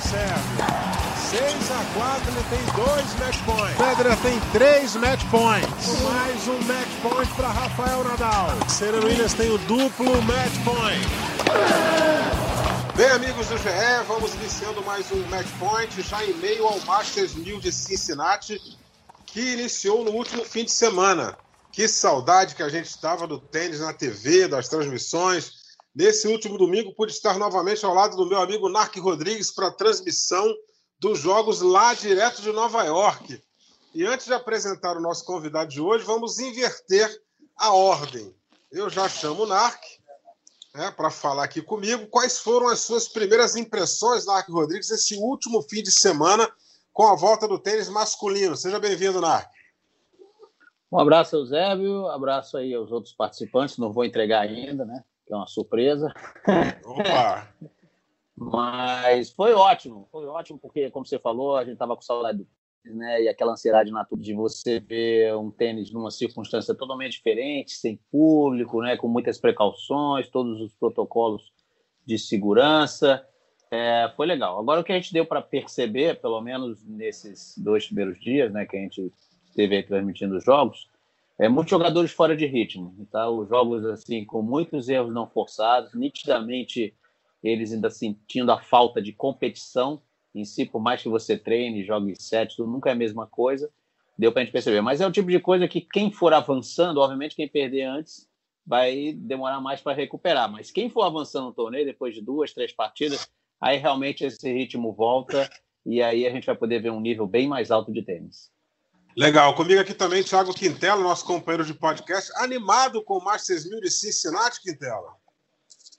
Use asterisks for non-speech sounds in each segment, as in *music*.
o Sérgio. 6 a 4, ele tem dois match points. Federer tem três match points. Mais um match point para Rafael Nadal. Serena Williams tem o duplo match point. Bem, amigos do GE, vamos iniciando mais um match point, já em meio ao Masters 1000 de Cincinnati, que iniciou no último fim de semana. Que saudade que a gente estava do tênis na TV, das transmissões. Nesse último domingo, pude estar novamente ao lado do meu amigo Narc Rodrigues para a transmissão dos jogos lá direto de Nova York. E antes de apresentar o nosso convidado de hoje, vamos inverter a ordem. Eu já chamo o Narc né, para falar aqui comigo quais foram as suas primeiras impressões, Narc Rodrigues, esse último fim de semana com a volta do tênis masculino. Seja bem-vindo, Narc. Um abraço, Eusébio, abraço aí aos outros participantes, não vou entregar ainda, né? Que é uma surpresa. Opa! *laughs* Mas foi ótimo, foi ótimo, porque, como você falou, a gente estava com saudade do tênis, né? E aquela ansiedade natural de você ver um tênis numa circunstância totalmente diferente, sem público, né? Com muitas precauções, todos os protocolos de segurança. É, foi legal. Agora, o que a gente deu para perceber, pelo menos nesses dois primeiros dias, né? Que a gente esteve aí transmitindo os jogos, é, muitos jogadores fora de ritmo. Tá? Os jogos, assim, com muitos erros não forçados, nitidamente eles ainda sentindo a falta de competição em si, por mais que você treine, jogue sete, tudo nunca é a mesma coisa, deu para a gente perceber. Mas é o tipo de coisa que quem for avançando, obviamente quem perder antes vai demorar mais para recuperar, mas quem for avançando no torneio depois de duas, três partidas, aí realmente esse ritmo volta e aí a gente vai poder ver um nível bem mais alto de tênis. Legal, comigo aqui também Thiago Quintela, nosso companheiro de podcast, animado com o Masters 1000 de Cincinnati, Quintela.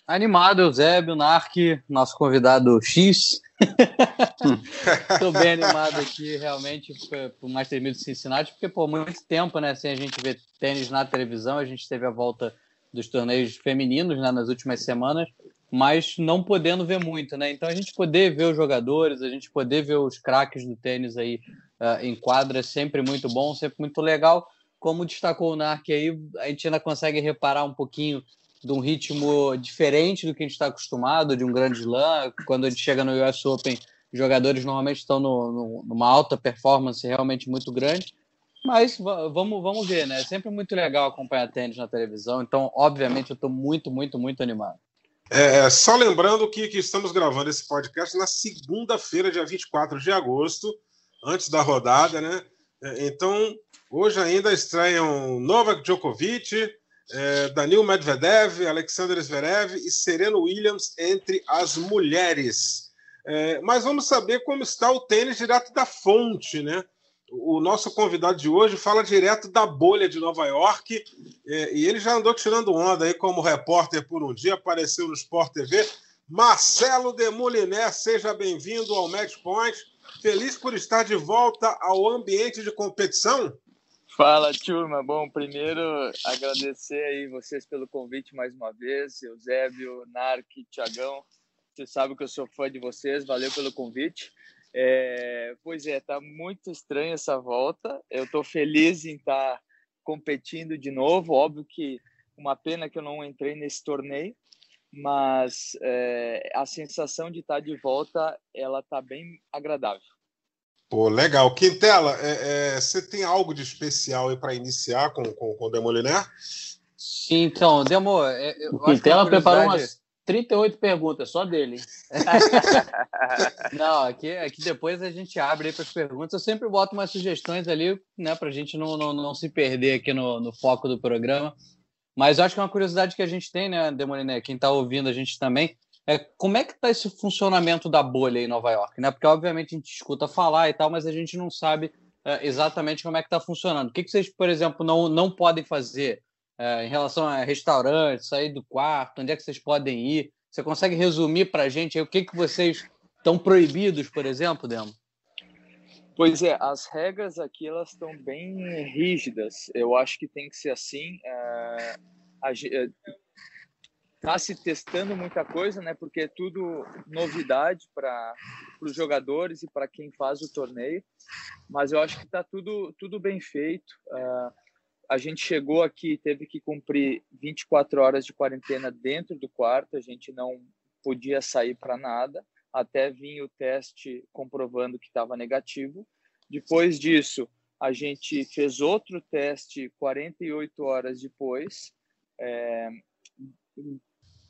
Animado, Eusébio, Narc, nosso convidado X. *laughs* Estou bem animado aqui, realmente, para o Master 1000 de Cincinnati, porque por muito tempo, né, sem a gente ver tênis na televisão, a gente teve a volta dos torneios femininos né, nas últimas semanas, mas não podendo ver muito, né? Então a gente poder ver os jogadores, a gente poder ver os craques do tênis aí uh, em quadra é sempre muito bom, sempre muito legal. Como destacou o Narc aí, a gente ainda consegue reparar um pouquinho de um ritmo diferente do que a gente está acostumado, de um grande slam. Quando a gente chega no US Open, jogadores normalmente estão no, no, numa alta performance realmente muito grande. Mas vamos, vamos ver, né? É sempre muito legal acompanhar tênis na televisão. Então, obviamente, eu estou muito, muito, muito animado. É, é, só lembrando que, que estamos gravando esse podcast na segunda-feira, dia 24 de agosto, antes da rodada, né? É, então, hoje ainda estreiam Novak Djokovic, é, Danil Medvedev, Alexander Zverev e Serena Williams entre as mulheres. É, mas vamos saber como está o tênis direto da fonte, né? O nosso convidado de hoje fala direto da bolha de Nova York é, e ele já andou tirando onda aí como repórter por um dia, apareceu no Sport TV. Marcelo Demoliner, seja bem-vindo ao Match Point. Feliz por estar de volta ao ambiente de competição? Fala, turma. Bom, primeiro agradecer aí vocês pelo convite mais uma vez, Eusébio, Narc, Tiagão. Você sabe que eu sou fã de vocês, valeu pelo convite. É, pois é, tá muito estranha essa volta. Eu estou feliz em estar tá competindo de novo. Óbvio que uma pena que eu não entrei nesse torneio, mas é, a sensação de estar de volta ela tá bem agradável. Pô, legal. Quintela, é, é, você tem algo de especial aí para iniciar com, com, com o Demoliner? Sim, então, Demo. É, o Quintela preparou umas 38 perguntas, só dele. *laughs* não, aqui, aqui depois a gente abre para as perguntas. Eu sempre boto umas sugestões ali, né, para a gente não, não, não se perder aqui no, no foco do programa. Mas eu acho que é uma curiosidade que a gente tem, né, Demoliner? Quem está ouvindo a gente também é, como é que está esse funcionamento da bolha em Nova York? Né? Porque, obviamente, a gente escuta falar e tal, mas a gente não sabe é, exatamente como é que está funcionando. O que, que vocês, por exemplo, não, não podem fazer é, em relação a restaurantes, sair do quarto, onde é que vocês podem ir? Você consegue resumir para a gente aí, o que, que vocês estão proibidos, por exemplo, Demo? Pois é, as regras aqui elas estão bem rígidas. Eu acho que tem que ser assim. É, é, está se testando muita coisa, né? Porque é tudo novidade para os jogadores e para quem faz o torneio. Mas eu acho que está tudo tudo bem feito. Uh, a gente chegou aqui, teve que cumprir 24 horas de quarentena dentro do quarto. A gente não podia sair para nada. Até vir o teste comprovando que estava negativo. Depois disso, a gente fez outro teste 48 horas depois, é,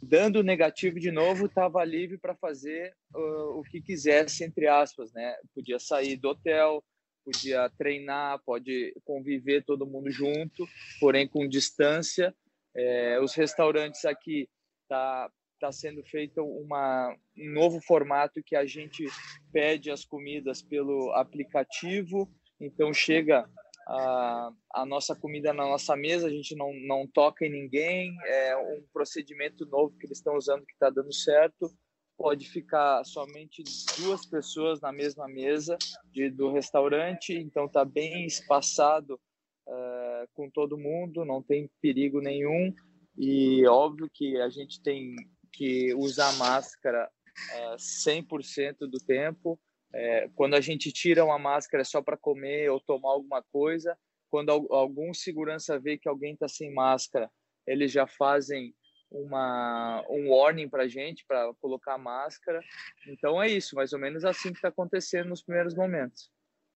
dando negativo de novo, estava livre para fazer uh, o que quisesse, entre aspas, né? Podia sair do hotel, podia treinar, pode conviver todo mundo junto, porém com distância. É, os restaurantes aqui tá tá sendo feito uma um novo formato que a gente pede as comidas pelo aplicativo então chega a, a nossa comida na nossa mesa, a gente não, não toca em ninguém, é um procedimento novo que eles estão usando que está dando certo. Pode ficar somente duas pessoas na mesma mesa de, do restaurante, então está bem espaçado uh, com todo mundo, não tem perigo nenhum. E óbvio que a gente tem que usar máscara uh, 100% do tempo, é, quando a gente tira uma máscara só para comer ou tomar alguma coisa, quando algum segurança vê que alguém está sem máscara, eles já fazem uma um warning para a gente para colocar máscara. Então é isso, mais ou menos assim que está acontecendo nos primeiros momentos.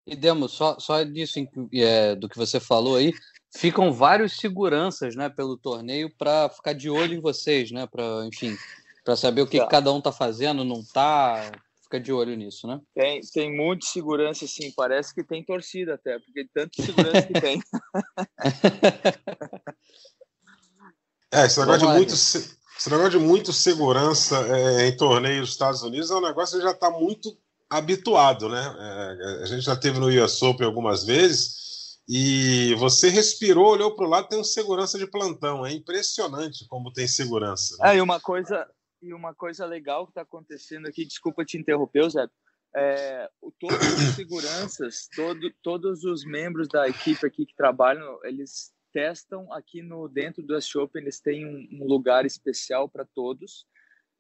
E Demo, só, só disso é, do que você falou aí, ficam vários seguranças, né, pelo torneio para ficar de olho em vocês, né, para enfim, para saber o que, que, cada um está fazendo, não está, fica de olho nisso, né? Tem, tem muito segurança, sim. Parece que tem torcida até, porque tanto segurança que tem. *laughs* é, esse negócio, de muito, esse negócio de muito segurança é, em torneio dos Estados Unidos é um negócio que já está muito habituado, né? É, a gente já teve no US Open algumas vezes e você respirou, olhou para o lado, tem um segurança de plantão. É impressionante como tem segurança. Né? É, e uma coisa, e uma coisa legal que está acontecendo aqui, desculpa te interromper, Zé, é, todos os seguranças, todo, todos os membros da equipe aqui que trabalham, eles testam aqui no dentro do S Open, eles têm um, um lugar especial para todos.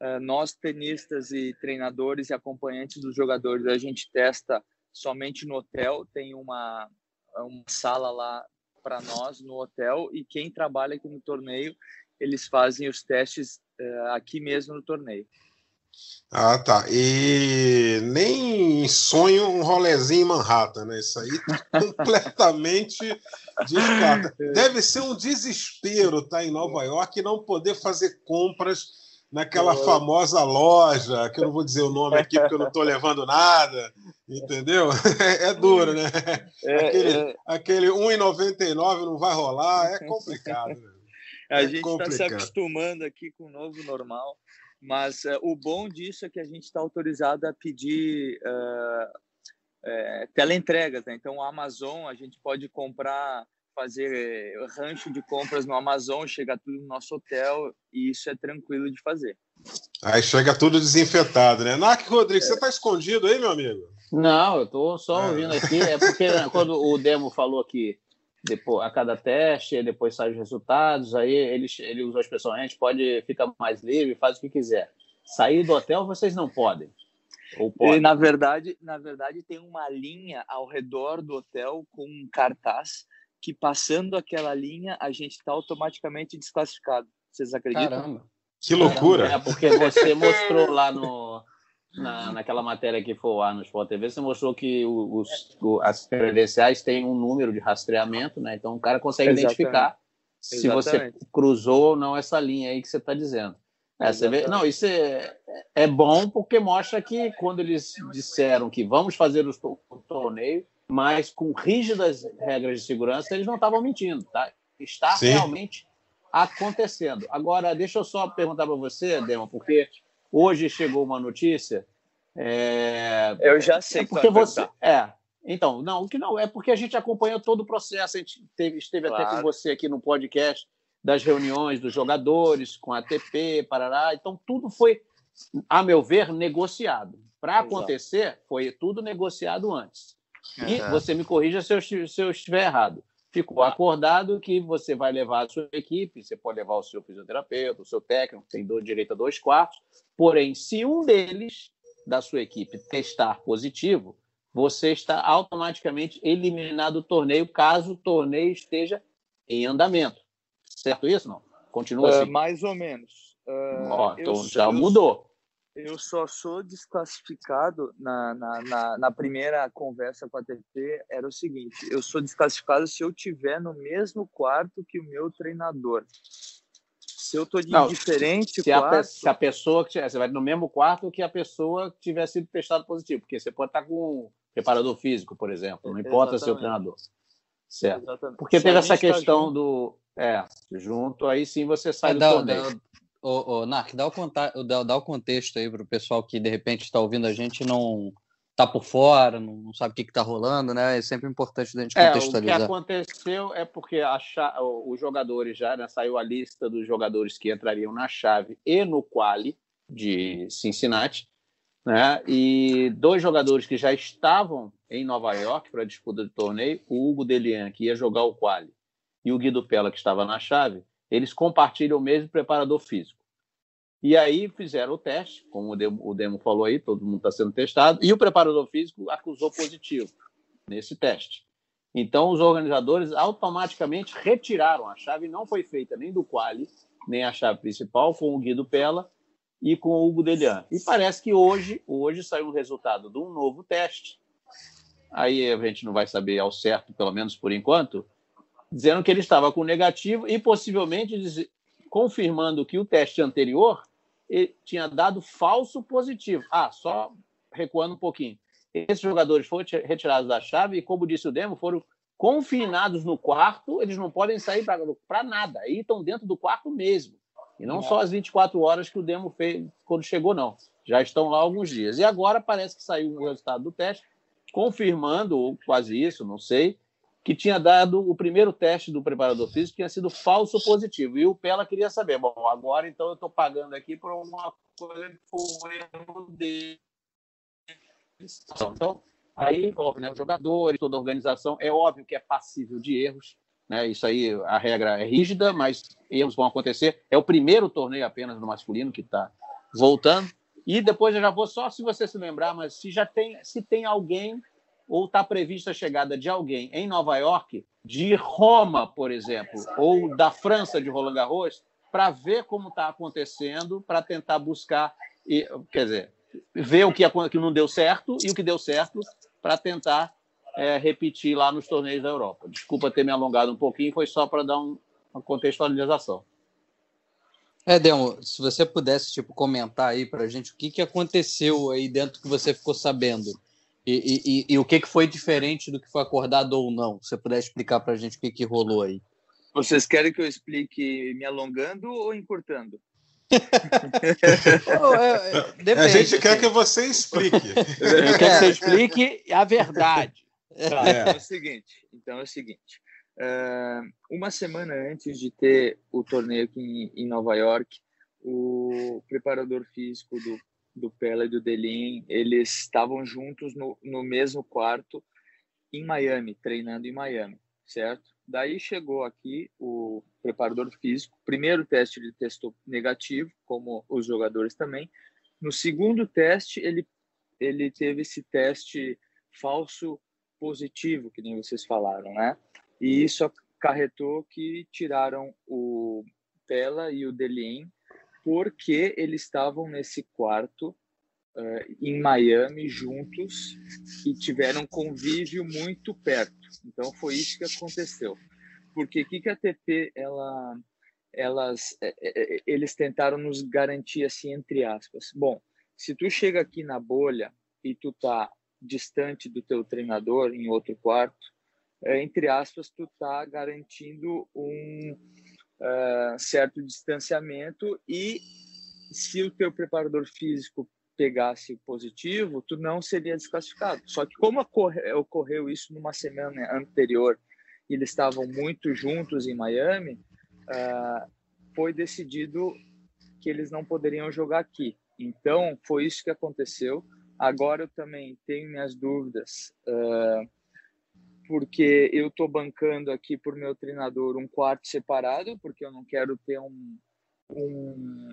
É, nós, tenistas e treinadores e acompanhantes dos jogadores, a gente testa somente no hotel, tem uma, uma sala lá para nós no hotel e quem trabalha aqui no torneio, eles fazem os testes uh, aqui mesmo no torneio. Ah, tá. E nem sonho um rolezinho em Manhattan, né? Isso aí tá *laughs* completamente descarta. Deve ser um desespero estar tá, em Nova York e não poder fazer compras naquela famosa loja, que eu não vou dizer o nome aqui porque eu não estou levando nada, entendeu? *laughs* É duro, né? É, *laughs* aquele, é... aquele 1,99 não vai rolar, é *laughs* complicado. Né? A é gente está se acostumando aqui com o novo normal, mas uh, o bom disso é que a gente está autorizado a pedir uh, é, teleentregas, né? Então, o Amazon, a gente pode comprar, fazer rancho de compras no Amazon, chega tudo no nosso hotel e isso é tranquilo de fazer. Aí chega tudo desinfetado, né? Nak Rodrigues, é. você está escondido aí, meu amigo? Não, eu estou só ouvindo aqui. É porque quando o Demo falou que depois, a cada teste, depois sai os resultados, aí ele, ele usa a expressão, a gente pode ficar mais livre, faz o que quiser. Sair do hotel vocês não podem. Ou podem. E, na verdade, na verdade tem uma linha ao redor do hotel com um cartaz que passando aquela linha a gente está automaticamente desclassificado. Vocês acreditam? Caramba. Que loucura! É porque você mostrou lá no na, naquela matéria que foi lá no Sport TV, você mostrou que os, o, as credenciais têm um número de rastreamento, né? Então o cara consegue Exatamente. identificar se você cruzou ou não essa linha aí que você está dizendo. É, você vê, não, isso é, é bom porque mostra que quando eles disseram que vamos fazer o torneio, mas com rígidas regras de segurança, eles não estavam mentindo, tá? Está Sim. realmente acontecendo. Agora, deixa eu só perguntar para você, Dema, porque Hoje chegou uma notícia. É... Eu já sei é porque você. É. Então, não, o que não é porque a gente acompanhou todo o processo. A gente teve, esteve claro. até com você aqui no podcast das reuniões dos jogadores com a ATP, Parará. Então, tudo foi, a meu ver, negociado. Para acontecer, foi tudo negociado antes. E uhum. você me corrija se eu, se eu estiver errado ficou acordado que você vai levar a sua equipe, você pode levar o seu fisioterapeuta, o seu técnico, tem do, direito a dois quartos, porém, se um deles da sua equipe testar positivo, você está automaticamente eliminado do torneio, caso o torneio esteja em andamento. Certo isso, não? Continua uh, assim? Mais ou menos. Uh, Ó, então já eu, mudou. Eu só sou desclassificado na, na, na, na, primeira conversa com a TT. Era o seguinte: eu sou desclassificado se eu tiver no mesmo quarto que o meu treinador. Se eu tô de Não, diferente se, quarto... a, se a pessoa que você vai no mesmo quarto que a pessoa tiver sido testado positivo, porque você pode estar com um preparador físico, por exemplo, não importa se é o treinador. Certo. Exatamente. Porque teve essa questão junto. do é, junto aí sim você sai é, do torneio. Ô, ô, Narc, dá o, conta... dá, dá o contexto aí para o pessoal que de repente está ouvindo a gente e não está por fora, não sabe o que está rolando, né? É sempre importante a gente contextualizar. É, o que aconteceu é porque a os jogadores já né, saiu a lista dos jogadores que entrariam na chave e no quali de Cincinnati, né? E dois jogadores que já estavam em Nova York para a disputa do torneio, o Hugo Delian, que ia jogar o quali, e o Guido Pella, que estava na chave, eles compartilham o mesmo preparador físico. E aí fizeram o teste, como o Demo, o Demo falou aí, todo mundo está sendo testado, e o preparador físico acusou positivo nesse teste. Então, os organizadores automaticamente retiraram a chave, não foi feita nem do quali, nem a chave principal, com o Guido Pella e com o Hugo Delian. E parece que hoje, hoje saiu o resultado de um novo teste. Aí a gente não vai saber ao certo, pelo menos por enquanto, dizendo que ele estava com negativo e possivelmente confirmando que o teste anterior tinha dado falso positivo. Ah, só recuando um pouquinho. Esses jogadores foram retirados da chave e, como disse o Demo, foram confinados no quarto, eles não podem sair para nada. Aí estão dentro do quarto mesmo. E não é. só as 24 horas que o Demo fez quando chegou, não. Já estão lá alguns dias. E agora parece que saiu o resultado do teste, confirmando, ou quase isso, não sei, que tinha dado o primeiro teste do preparador físico tinha sido falso positivo. E o Pela queria saber, bom, agora então eu estou pagando aqui por uma coisa que foi erro. Então, aí envolve né, os jogadores, toda a organização. É óbvio que é passível de erros. Né? Isso aí, a regra é rígida, mas erros vão acontecer. É o primeiro torneio apenas no masculino que está voltando. E depois eu já vou só se você se lembrar, mas se já tem, se tem alguém ou está prevista a chegada de alguém em Nova York, de Roma, por exemplo, ou da França, de Roland Garros, para ver como está acontecendo, para tentar buscar, quer dizer, ver o que, que não deu certo e o que deu certo, para tentar é, repetir lá nos torneios da Europa. Desculpa ter me alongado um pouquinho, foi só para dar um, uma contextualização. É, se você pudesse tipo comentar aí para a gente o que, que aconteceu aí dentro que você ficou sabendo e, e, e, o que, que foi diferente do que foi acordado ou não? Se você puder explicar para a gente o que, que rolou aí. Vocês querem que eu explique me alongando ou encurtando? oh, é, é, a gente quer que você explique. Eu quero que você explique a verdade. Tá, é. é. o seguinte. Então é o seguinte. Uh, uma semana antes de ter o torneio aqui em, em Nova York, o preparador físico do do Pela e do Delin, eles estavam juntos no, no mesmo quarto em Miami, treinando em Miami, certo? Daí chegou aqui o preparador físico. Primeiro teste ele testou negativo, como os jogadores também. No segundo teste ele ele teve esse teste falso positivo, que nem vocês falaram, né? E isso acarretou que tiraram o Pela e o Delien porque eles estavam nesse quarto uh, em Miami juntos e tiveram convívio muito perto. Então foi isso que aconteceu. Porque o que, que a TP ela elas é, é, eles tentaram nos garantir assim entre aspas. Bom, se tu chega aqui na bolha e tu tá distante do teu treinador em outro quarto, entre aspas, tu tá garantindo um uh, certo distanciamento e se o teu preparador físico pegasse positivo, tu não seria desclassificado. Só que como ocorreu, isso numa semana anterior eles estavam muito juntos em Miami, uh, foi decidido que eles não poderiam jogar aqui. Então, foi isso que aconteceu. Agora eu também tenho minhas dúvidas uh, porque eu estou bancando aqui por meu treinador um quarto separado, porque eu não quero ter um, um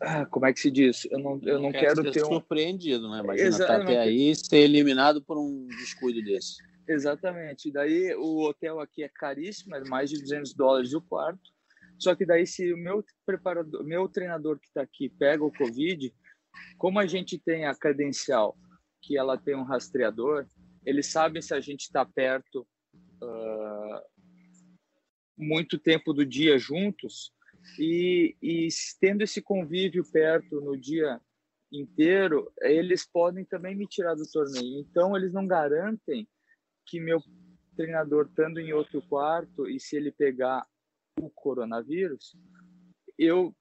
ah, como é que se diz? Eu não, eu não, quero, quero ter um... surpreendido, né? Imagina estar até aí ser eliminado por um descuido desse. Exatamente. Daí o hotel aqui é caríssimo, é mais de 200 dólares o quarto. Só que daí se o meu preparador, meu treinador que está aqui pega o Covid, Como a gente tem a credencial que ela tem um rastreador, eles sabem se a gente está perto uh, muito tempo do dia juntos e, e tendo esse convívio perto no dia inteiro, eles podem também me tirar do torneio. Então, eles não garantem que meu treinador, estando em outro quarto, e se ele pegar o coronavírus, eu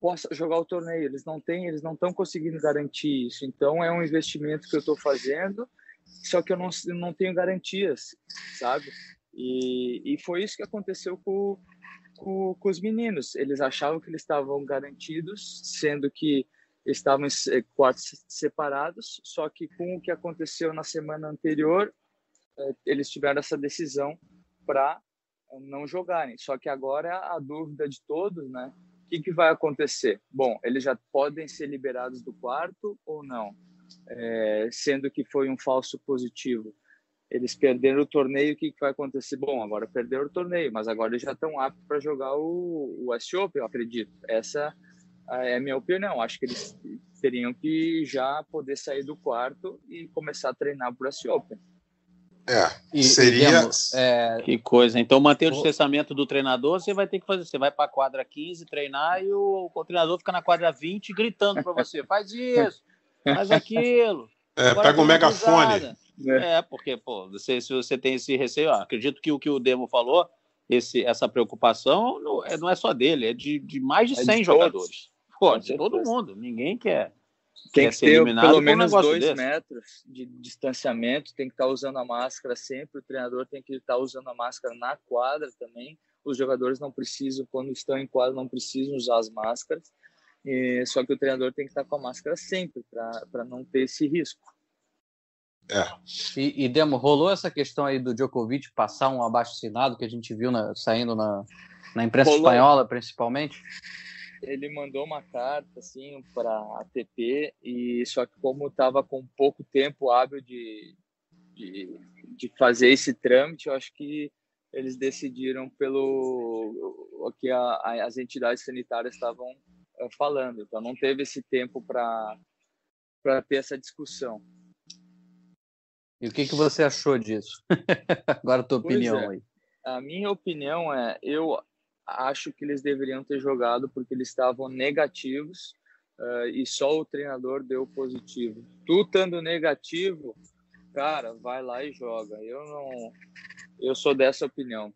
possa jogar o torneio. Eles não têm, eles não estão conseguindo garantir isso. Então, é um investimento que eu estou fazendo, só que eu não, não tenho garantias, sabe? E, e foi isso que aconteceu com, com, com os meninos. Eles achavam que eles estavam garantidos, sendo que estavam em quartos separados, só que com o que aconteceu na semana anterior, eh, eles tiveram essa decisão para não jogarem. Só que agora a dúvida de todos, né? O que, que vai acontecer? Bom, eles já podem ser liberados do quarto ou não? É, sendo que foi um falso positivo. Eles perderam o torneio, o que, que vai acontecer? Bom, agora perderam o torneio, mas agora eles já estão aptos para jogar o, o S Open, eu acredito. Essa é a minha opinião. Acho que eles teriam que já poder sair do quarto e começar a treinar para o S Open. É, e, seria. é... Que coisa. Então, manter o distanciamento do treinador, você vai ter que fazer. Você vai para a quadra 15 treinar e o, o, treinador fica na quadra 20 gritando para você: faz isso, faz aquilo. *laughs* É, pega o um megafone. É. é, porque, pô, você, se você tem esse receio, ó, acredito que o que o Demo falou, esse, essa preocupação não é, não é só dele, é de, de mais de 100 é de jogadores. Pô, de todo mundo. Ninguém quer tem que ter pelo menos dois desse. metros de distanciamento, tem que estar tá usando a máscara sempre, o treinador tem que estar tá usando a máscara na quadra também. Os jogadores não precisam, quando estão em quadra, não precisam usar as máscaras. E, só que o treinador tem que estar com a máscara sempre, para não ter esse risco. É. E, e, Demo, rolou essa questão aí do Djokovic passar um abaixo-assinado que a gente viu na, saindo na, na imprensa rolou. espanhola, principalmente? ele mandou uma carta assim para a ATP e só que como estava com pouco tempo hábil de, de, de, fazer esse trâmite, eu acho que eles decidiram pelo o que a, a, as entidades sanitárias estavam falando. Então não teve esse tempo para para ter essa discussão. E o que, que você achou disso? *laughs* Agora a tua pois opinião é. aí. A minha opinião é, eu acho que eles deveriam ter jogado porque eles estavam negativos uh, e só o treinador deu positivo. Tu estando negativo, cara, vai lá e joga. Eu não, eu sou dessa opinião.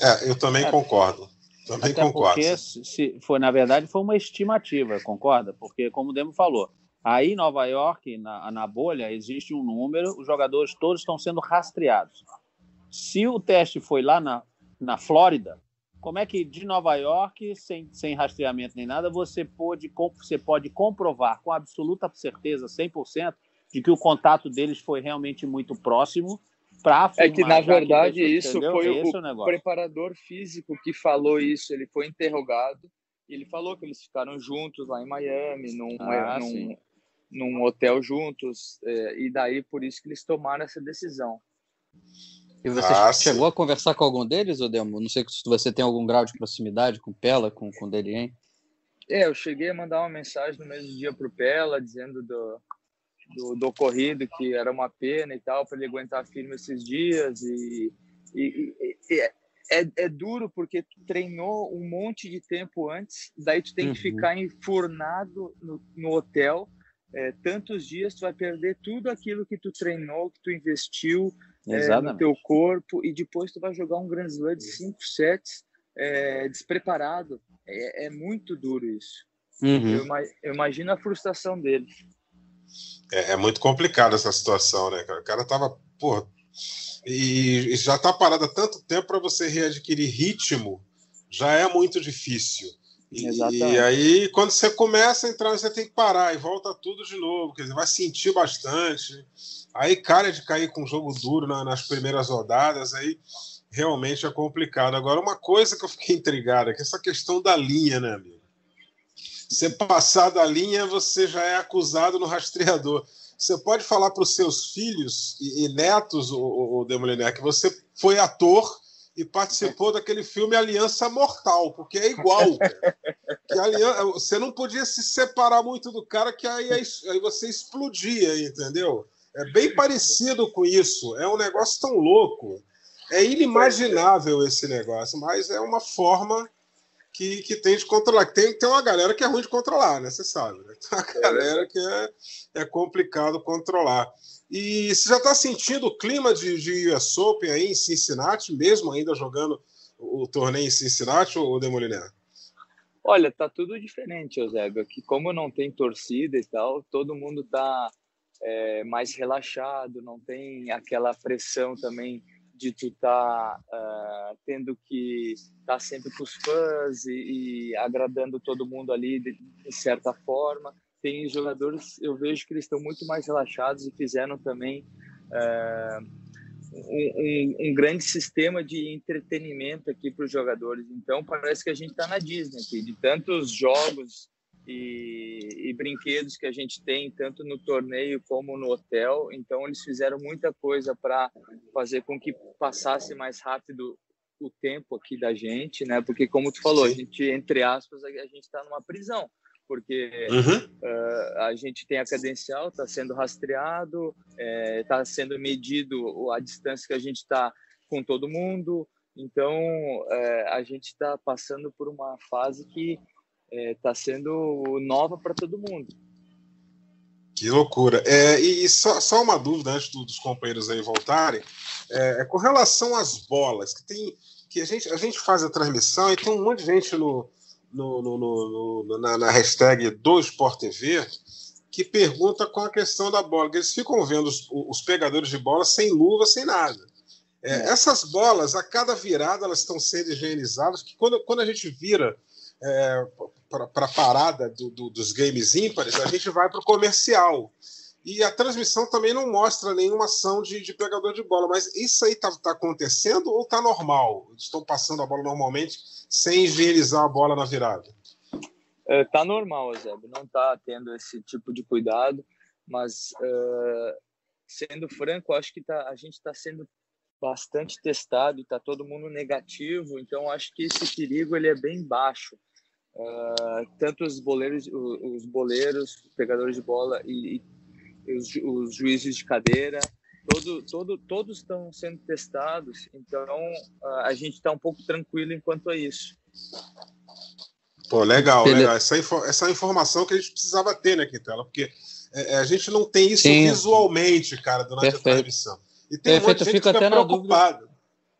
É, eu também é, concordo. Também Até concordo. Porque se foi na verdade foi uma estimativa, concorda? Porque como o Demo falou, aí em Nova York, na, na bolha, existe um número, os jogadores todos estão sendo rastreados. Se o teste foi lá na, na Flórida, como é que de Nova York, sem, sem rastreamento nem nada, você pode, você pode comprovar com absoluta certeza, 100%, de que o contato deles foi realmente muito próximo para É que, na verdade, que isso entendeu? foi o, é o preparador físico que falou isso. Ele foi interrogado e ele falou que eles ficaram juntos lá em Miami, num, ah, num, num hotel juntos, é, e daí por isso que eles tomaram essa decisão. E você ah, chegou sim. a conversar com algum deles, Odemo? Não sei se você tem algum grau de proximidade com o Pela, com, com o Delien. É, eu cheguei a mandar uma mensagem no mesmo dia para o Pela, dizendo do, do, do, ocorrido, que era uma pena e tal, para ele aguentar firme esses dias. E, e, e é, é, é, duro porque tu treinou um monte de tempo antes, daí tu tem que uhum. ficar enfurnado no, no hotel é, tantos dias, tu vai perder tudo aquilo que tu treinou, que tu investiu, é, no teu corpo e depois tu vai jogar um Grand Slam de cinco sets é, despreparado. É, é, muito duro isso. Uhum. Eu, eu, imagino a frustração dele. É, é, muito complicado essa situação, né, cara? O cara tava, porra, e, e já tá parado há tanto tempo para você readquirir ritmo, já é muito difícil. E, e, aí, quando você começa a entrar, você tem que parar e volta tudo de novo. Quer dizer, vai sentir bastante. Aí, cara, de cair com jogo duro na, nas primeiras rodadas, aí realmente é complicado. Agora, uma coisa que eu fiquei *laughs* intrigado é que essa questão da linha, né, amigo? Você passar da linha, você já é acusado no rastreador. Você pode falar para os seus filhos e, e netos, o, o, Demoliner, que você foi ator e participou daquele filme Aliança Mortal, porque é igual. *laughs* aliança, você não podia se separar muito do cara, que aí, aí você explodia, entendeu? É bem parecido com isso. É um negócio tão louco. É inimaginável esse negócio, mas é uma forma que, que tem de controlar. Tem, tem uma galera que é ruim de controlar, né? Você sabe, né? Tem uma galera que é, é complicado controlar. E você já está sentindo o clima de, de US Open aí em Cincinnati, mesmo ainda jogando o torneio em Cincinnati, ou Demoliné? Olha, tá tudo diferente, Eusébio. Aqui, como não tem torcida e tal, todo mundo tá é, mais relaxado, não tem aquela pressão também de tu estar tá, uh, tendo que estar tá sempre com os fãs e, e, agradando todo mundo ali de, de, certa forma. Tem jogadores, eu vejo que eles estão muito mais relaxados e fizeram também uh, um, um, um, grande sistema de entretenimento aqui para os jogadores. Então parece que a gente está na Disney aqui, de tantos jogos e, e, brinquedos que a gente tem tanto no torneio como no hotel. Então eles fizeram muita coisa para fazer com que passasse mais rápido o tempo aqui da gente, né? Porque como tu falou, a gente entre aspas a gente está numa prisão porque uhum. uh, a gente tem a credencial, está sendo rastreado, está é, sendo medido a distância que a gente está com todo mundo. Então, é, a gente está passando por uma fase que está é, tá sendo nova para todo mundo. Que loucura. É, e, só, só, uma dúvida antes dos companheiros aí voltarem. É, é, com relação às bolas, que tem que a gente, a gente faz a transmissão e tem um monte de gente no, no, no, no na, na, hashtag do Sport TV que pergunta com a questão da bola. Eles ficam vendo os, os pegadores de bola sem luva, sem nada. É, é. Essas bolas, a cada virada, elas estão sendo higienizadas, que quando, quando a gente vira é, para a parada do, do, dos games ímpares, a gente vai para o comercial. E a transmissão também não mostra nenhuma ação de, de pegador de bola. Mas isso aí está tá acontecendo ou está normal? Estão passando a bola normalmente sem higienizar a bola na virada? É, tá normal, Zeb. Não está tendo esse tipo de cuidado. Mas, uh, sendo franco, acho que tá, a gente está sendo bastante testado está todo mundo negativo. Então, acho que esse perigo ele é bem baixo. Uh, tanto os boleiros, os boleiros, pegadores de bola e, e os, os, juízes de cadeira, todo, todo, todos estão sendo testados. Então uh, a gente está um pouco tranquilo enquanto a isso. Pô, legal, legal. Essa, essa informação que a gente precisava ter, né, Quintela? Porque é, é, a gente não tem isso Sim. visualmente, cara, durante Perfeito. a transmissão. E tem Perfeito. um monte de gente que fica preocupado.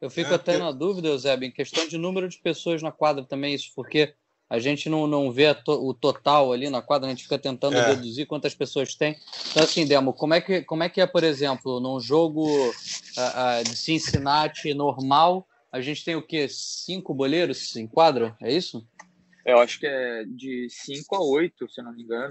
Eu fico é, até porque... na dúvida, Eusébio, em questão de número de pessoas na quadra também, isso, porque a gente não, não vê to, o total ali na quadra, a gente fica tentando é. deduzir quantas pessoas tem. Então, assim, Demo, como é que, como é, que é, por exemplo, num jogo uh, uh, de Cincinnati normal, a gente tem o quê? Cinco boleiros em quadra? É isso? Eu acho que é de cinco a oito, se não me engano.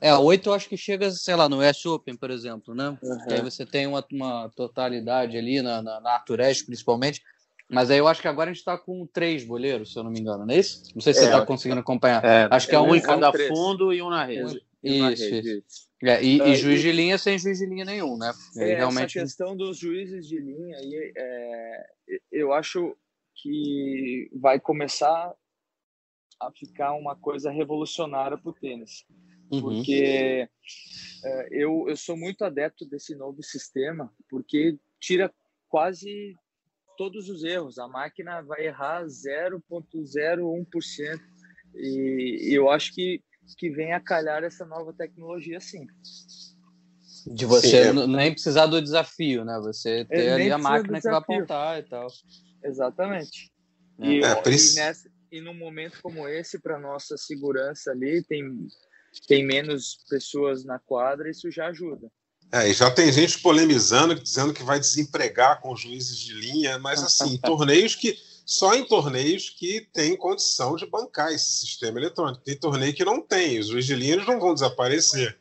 É, oito eu acho que chega, sei lá, no US Open, por exemplo, né? Uhum. Aí você tem uma, uma totalidade ali na, na, na principalmente. Mas aí eu acho que agora a gente está com três boleiros, se eu não me engano, não é isso? Não sei se é, você está conseguindo acompanhar. É, acho que é, é um em cada fundo e um na rede. Isso, isso. É, e, e, juiz de linha sem juiz de linha nenhum, né? É, realmente... Essa questão dos juízes de linha, aí, é, eu acho que vai começar a ficar uma coisa revolucionária para o tênis. Uhum. Porque é, eu, eu sou muito adepto desse novo sistema, porque tira quase todos os erros. A máquina vai errar 0,01%. E, e eu acho que, que vem a calhar essa nova tecnologia sim. De você sim, é. nem precisar do desafio, né? Você ter ali a máquina que vai apontar e tal. Exatamente. É. E, é, e, nessa, e num momento como esse, para nossa segurança ali, tem, tem menos pessoas na quadra, isso já ajuda. É, e já tem gente polemizando, dizendo que vai desempregar com juízes de linha, mas assim, *laughs* torneios que. Só em torneios que tem condição de bancar esse sistema eletrônico. Tem torneio que não tem, os juízes de linha não vão desaparecer.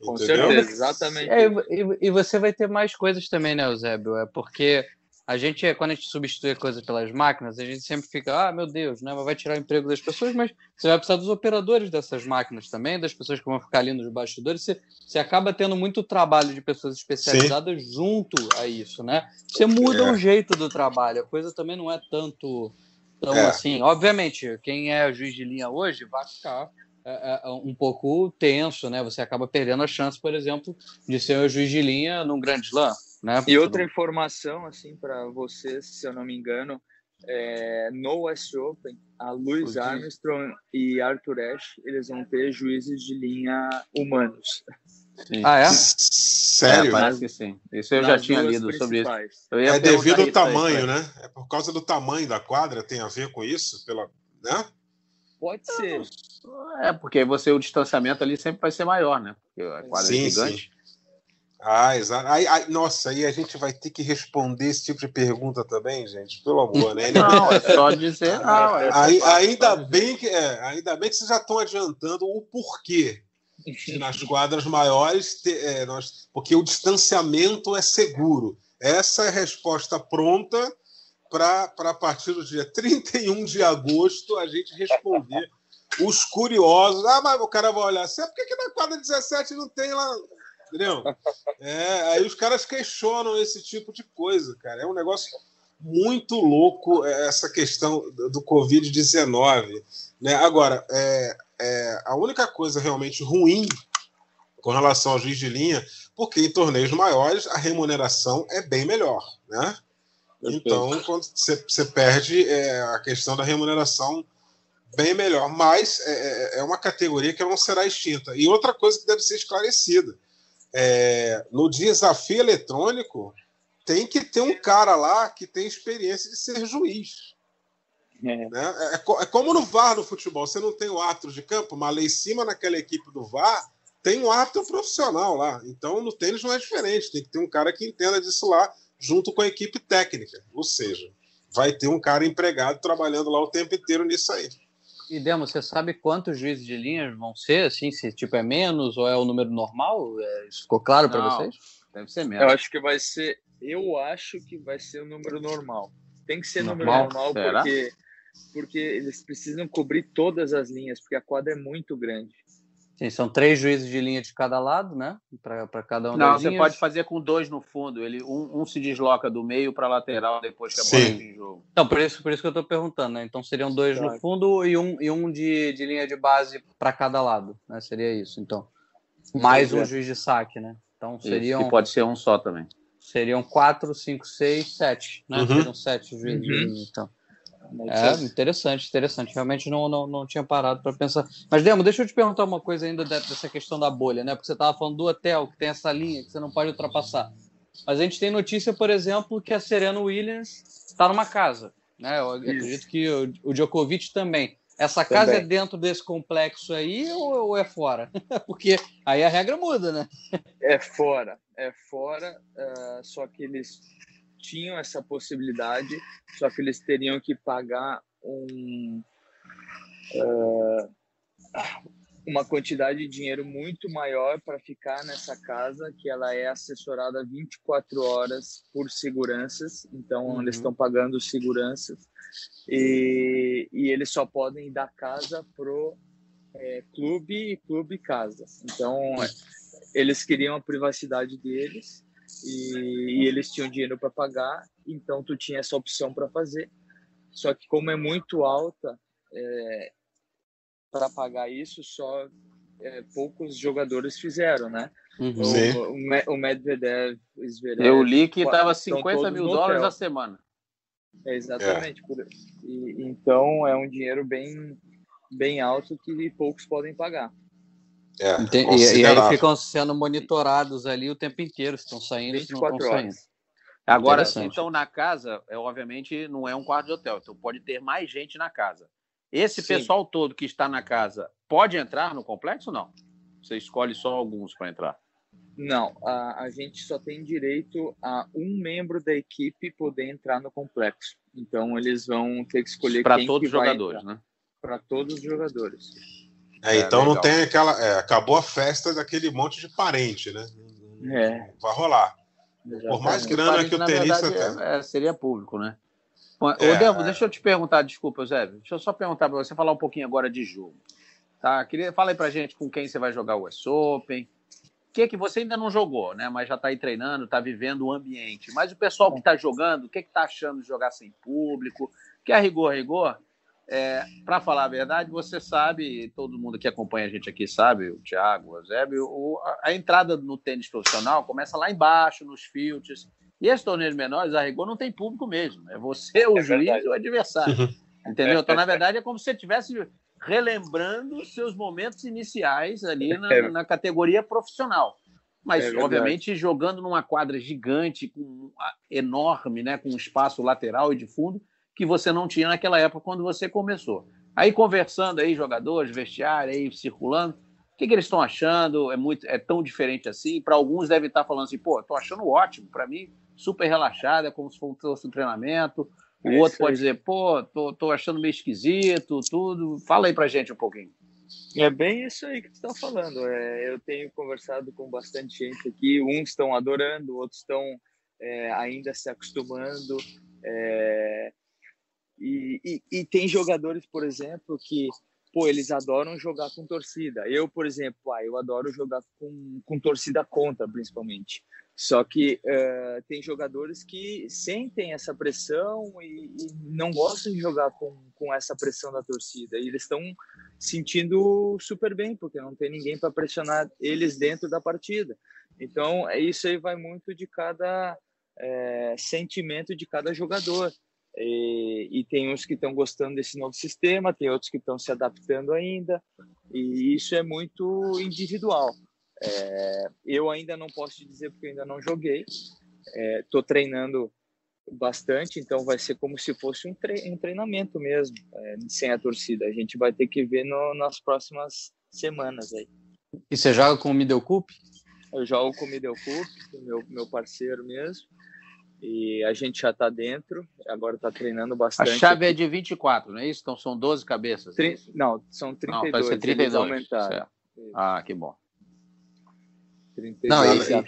Com entendeu? certeza, exatamente. É, e, e, você vai ter mais coisas também, né, Eusébio? É porque a gente, quando a gente substitui coisas pelas máquinas, a gente sempre fica, ah, meu Deus, né? vai tirar o emprego das pessoas, mas você vai precisar dos operadores dessas máquinas também, das pessoas que vão ficar ali nos bastidores. Você, você acaba tendo muito trabalho de pessoas especializadas Sim. junto a isso, né? Você muda é. o jeito do trabalho, a coisa também não é tanto tão é. assim. Obviamente, quem é juiz de linha hoje vai ficar é, é, um pouco tenso, né? Você acaba perdendo a chance, por exemplo, de ser o juiz de linha num grande slam. Né? E outra informação, assim, para vocês, se eu não me engano, é, no West Open, a Louis Armstrong e Arthur Ashe, eles vão ter juízes de linha humanos. Sim. Ah, é? Sério? É, parece que sim. Isso eu já tinha lido sobre isso. É devido ao tamanho, aí, né? É por causa do tamanho da quadra, tem a ver com isso? Pela, né? Pode ser. É, porque você, o distanciamento ali sempre vai ser maior, né? Porque a quadra é sim, é gigante. Sim. Ah, exato. Aí, aí, nossa, aí a gente vai ter que responder esse tipo de pergunta também, gente. Pelo amor, né? Não, é só dizer. *laughs* Não, é aí, ainda, bem que, é, ainda bem que vocês já estão adiantando o porquê. Nas quadras maiores, é, nós, porque o distanciamento é seguro. Essa é a resposta pronta para a partir do dia 31 de agosto a gente responder os curiosos. Ah, mas o cara vai olhar assim, ah, por que, que na quadra 17 não tem lá Entendeu? É, aí os caras questionam esse tipo de coisa, cara. É um negócio muito louco é, essa questão do Covid-19. Né? Agora, é, é, a única coisa realmente ruim com relação ao juiz de linha, porque em torneios maiores a remuneração é bem melhor, né? Então, quando você, perde é, a questão da remuneração bem melhor, mas é, é, é uma categoria que não será extinta. E outra coisa que deve ser esclarecida: é, no desafio eletrônico, tem que ter um cara lá que tem experiência de ser juiz. É. Né? É, é, como no VAR no futebol, você não tem o árbitro de campo, mas lá em cima naquela equipe do VAR tem um árbitro profissional lá. Então no tênis não é diferente, tem que ter um cara que entenda disso lá junto com a equipe técnica. Ou seja, vai ter um cara empregado trabalhando lá o tempo inteiro nisso aí. E Demo, você sabe quantos juízes de linhas vão ser? Assim, se tipo é menos ou é o número normal? É, isso ficou claro para vocês? Deve ser menos. Eu acho que vai ser. Eu acho que vai ser o número normal. Tem que ser normal, número normal Será? porque porque eles precisam cobrir todas as linhas, porque a quadra é muito grande. Sim, são três juízes de linha de cada lado, né? Para cada um Não, você linhas. pode fazer com dois no fundo. Ele, um, um se desloca do meio para a lateral depois que a bola entra em jogo. Então, por isso, por isso que eu estou perguntando, né? Então seriam dois claro. no fundo e um, e um de, de linha de base para cada lado, né? Seria isso, então. Mais um juiz de saque, né? Então seriam. Isso, pode ser um só também. Seriam quatro, cinco, seis, sete, né? Uhum. Seriam sete juízes uhum. de linha, então. É, interessante, interessante. Realmente não, não, não tinha parado para pensar. Mas, Demo, deixa eu te perguntar uma coisa ainda dessa questão da bolha, né? Porque você estava falando do hotel, que tem essa linha que você não pode ultrapassar. Mas a gente tem notícia, por exemplo, que a Serena Williams está numa casa. Né? Eu acredito que o, o Djokovic também. Essa casa também. é dentro desse complexo aí ou, ou, é fora? *laughs* Porque aí a regra muda, né? É fora, é fora. Uh, só que eles tinham essa possibilidade, só que eles teriam que pagar um, uh, uma quantidade de dinheiro muito maior para ficar nessa casa, que ela é assessorada 24 horas por seguranças, então uhum. eles estão pagando seguranças, e, e eles só podem ir da casa pro é, clube e clube casa. Então, eles queriam a privacidade deles, e, e eles tinham dinheiro para pagar, então tu tinha essa opção para fazer. Só que como é muito alta é, para pagar isso, só é, poucos jogadores fizeram, né? Uhum. O, o, Medvedev, o Zverev, Eu li que estava 50 mil dólares a semana. É, exatamente. É. E, então é um dinheiro bem, bem alto que poucos podem pagar. É, e, e, aí ficam sendo monitorados ali o tempo inteiro, estão saindo, se não estão saindo. Agora, então, na casa, é, obviamente, não é um quarto de hotel, então pode ter mais gente na casa. Esse Sim. pessoal todo que está na casa pode entrar no complexo ou não? Você escolhe só alguns para entrar? Não, a, a gente só tem direito a um membro da equipe poder entrar no complexo. Então, eles vão ter que escolher para todos os jogadores, né? Para todos os jogadores. É, então não tem aquela. É, acabou a festa daquele monte de parente, né? É. Vai rolar. Por mais grana que o tenista verdade, é, é, seria público, né? É, Ô, Demo, deixa eu te perguntar, desculpa, Zé, deixa eu só perguntar para você falar um pouquinho agora de jogo. Tá? Queria, fala aí pra gente com quem você vai jogar o US Open. O que, que você ainda não jogou, né? Mas já está aí treinando, está vivendo o ambiente. Mas o pessoal que está jogando, o que está achando de jogar sem público? Que a rigor, rigor, é, para falar a verdade, você sabe, todo mundo que acompanha a gente aqui sabe, o Thiago, o Eusébio, o, a, a, entrada no tênis profissional começa lá embaixo, nos filtros. E esses torneios menores, a rigor, não tem público mesmo. É você, o é juiz verdade. e o adversário. Entendeu? Então, *laughs* na verdade, é como se você estivesse relembrando seus momentos iniciais ali na, é. na categoria profissional. Mas, é obviamente, jogando numa quadra gigante, com, enorme, né, com espaço lateral e de fundo, que você não tinha naquela época quando você começou. Aí conversando aí, jogadores, vestiário, aí circulando, o que, que eles estão achando? É muito, é tão diferente assim? Para alguns deve estar falando assim, pô, estou achando ótimo. Para mim, super relaxado, é como se fosse um treinamento. O é outro pode dizer, pô, tô, tô achando meio esquisito, tudo. Fala aí pra gente um pouquinho. É bem isso aí que tu está falando. É, eu tenho conversado com bastante gente aqui. Uns estão adorando, outros estão é, ainda se acostumando. É, e, e, e, tem jogadores, por exemplo, que pô, eles adoram jogar com torcida. Eu, por exemplo, ah, eu adoro jogar com, com torcida contra, principalmente. Só que uh, tem jogadores que sentem essa pressão e, e, não gostam de jogar com, com essa pressão da torcida. E eles estão sentindo super bem, porque não tem ninguém para pressionar eles dentro da partida. Então, isso aí vai muito de cada é, sentimento de cada jogador. E, e tem uns que estão gostando desse novo sistema, tem outros que estão se adaptando ainda, e isso é muito individual. É, eu ainda não posso te dizer porque ainda não joguei. Estou é, treinando bastante, então vai ser como se fosse um, tre um treinamento mesmo, é, sem a torcida. A gente vai ter que ver no, nas próximas semanas aí. E você joga com o Middle Cup? Eu jogo com o Middle Cup, meu, meu parceiro mesmo. E a gente já está dentro, agora está treinando bastante. A chave aqui. é de 24, não é isso? Então são 12 cabeças? Tri... Não, são 32. Não, vai ser 32. Ah, que bom. 32. Não,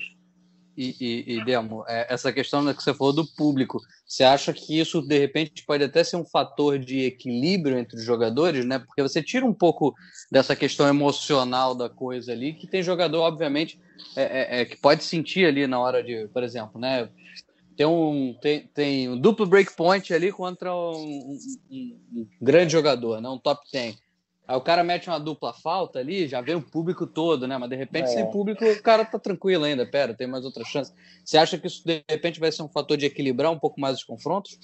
e, e, e, Demo, é, essa questão que você falou do público, você acha que isso de repente pode até ser um fator de equilíbrio entre os jogadores, né? Porque você tira um pouco dessa questão emocional da coisa ali, que tem jogador, obviamente, é, é, é que pode sentir ali na hora de, por exemplo, né? Tem um, tem, tem um duplo breakpoint ali contra um, um, um grande jogador, né? um top 10. Aí o cara mete uma dupla falta ali, já vem o público todo, né? Mas de repente, é. sem público, o cara tá tranquilo ainda. Pera, tem mais outra chance. Você acha que isso de repente vai ser um fator de equilibrar um pouco mais os confrontos?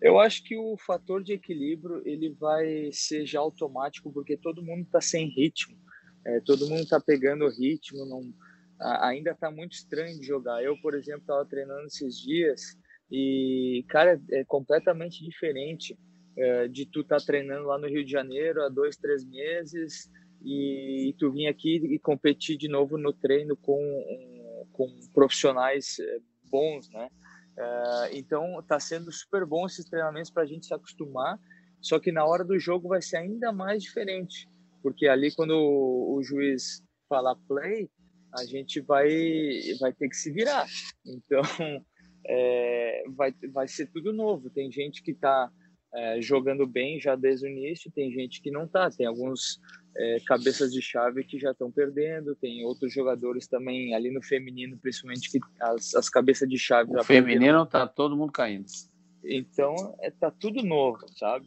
Eu acho que o fator de equilíbrio ele vai ser já automático, porque todo mundo está sem ritmo. É, todo mundo está pegando o ritmo, não, ainda está muito estranho de jogar. Eu, por exemplo, estava treinando esses dias e, cara, é completamente diferente é, de tu estar tá treinando lá no Rio de Janeiro há dois, três meses e, e tu vir aqui e competir de novo no treino com, com profissionais é, bons, né? É, então, está sendo super bom esses treinamentos para a gente se acostumar, só que na hora do jogo vai ser ainda mais diferente, porque ali quando o, o juiz falar play, a gente vai, vai ter que se virar. Então, *laughs* é, vai, vai ser tudo novo. Tem gente que está é, jogando bem já desde o início, tem gente que não está. Tem alguns é, cabeças de chave que já estão perdendo, tem outros jogadores também ali no feminino, principalmente, que as, as cabeças de chave. O feminino está todo mundo caindo. Então, é, tá tudo novo, sabe?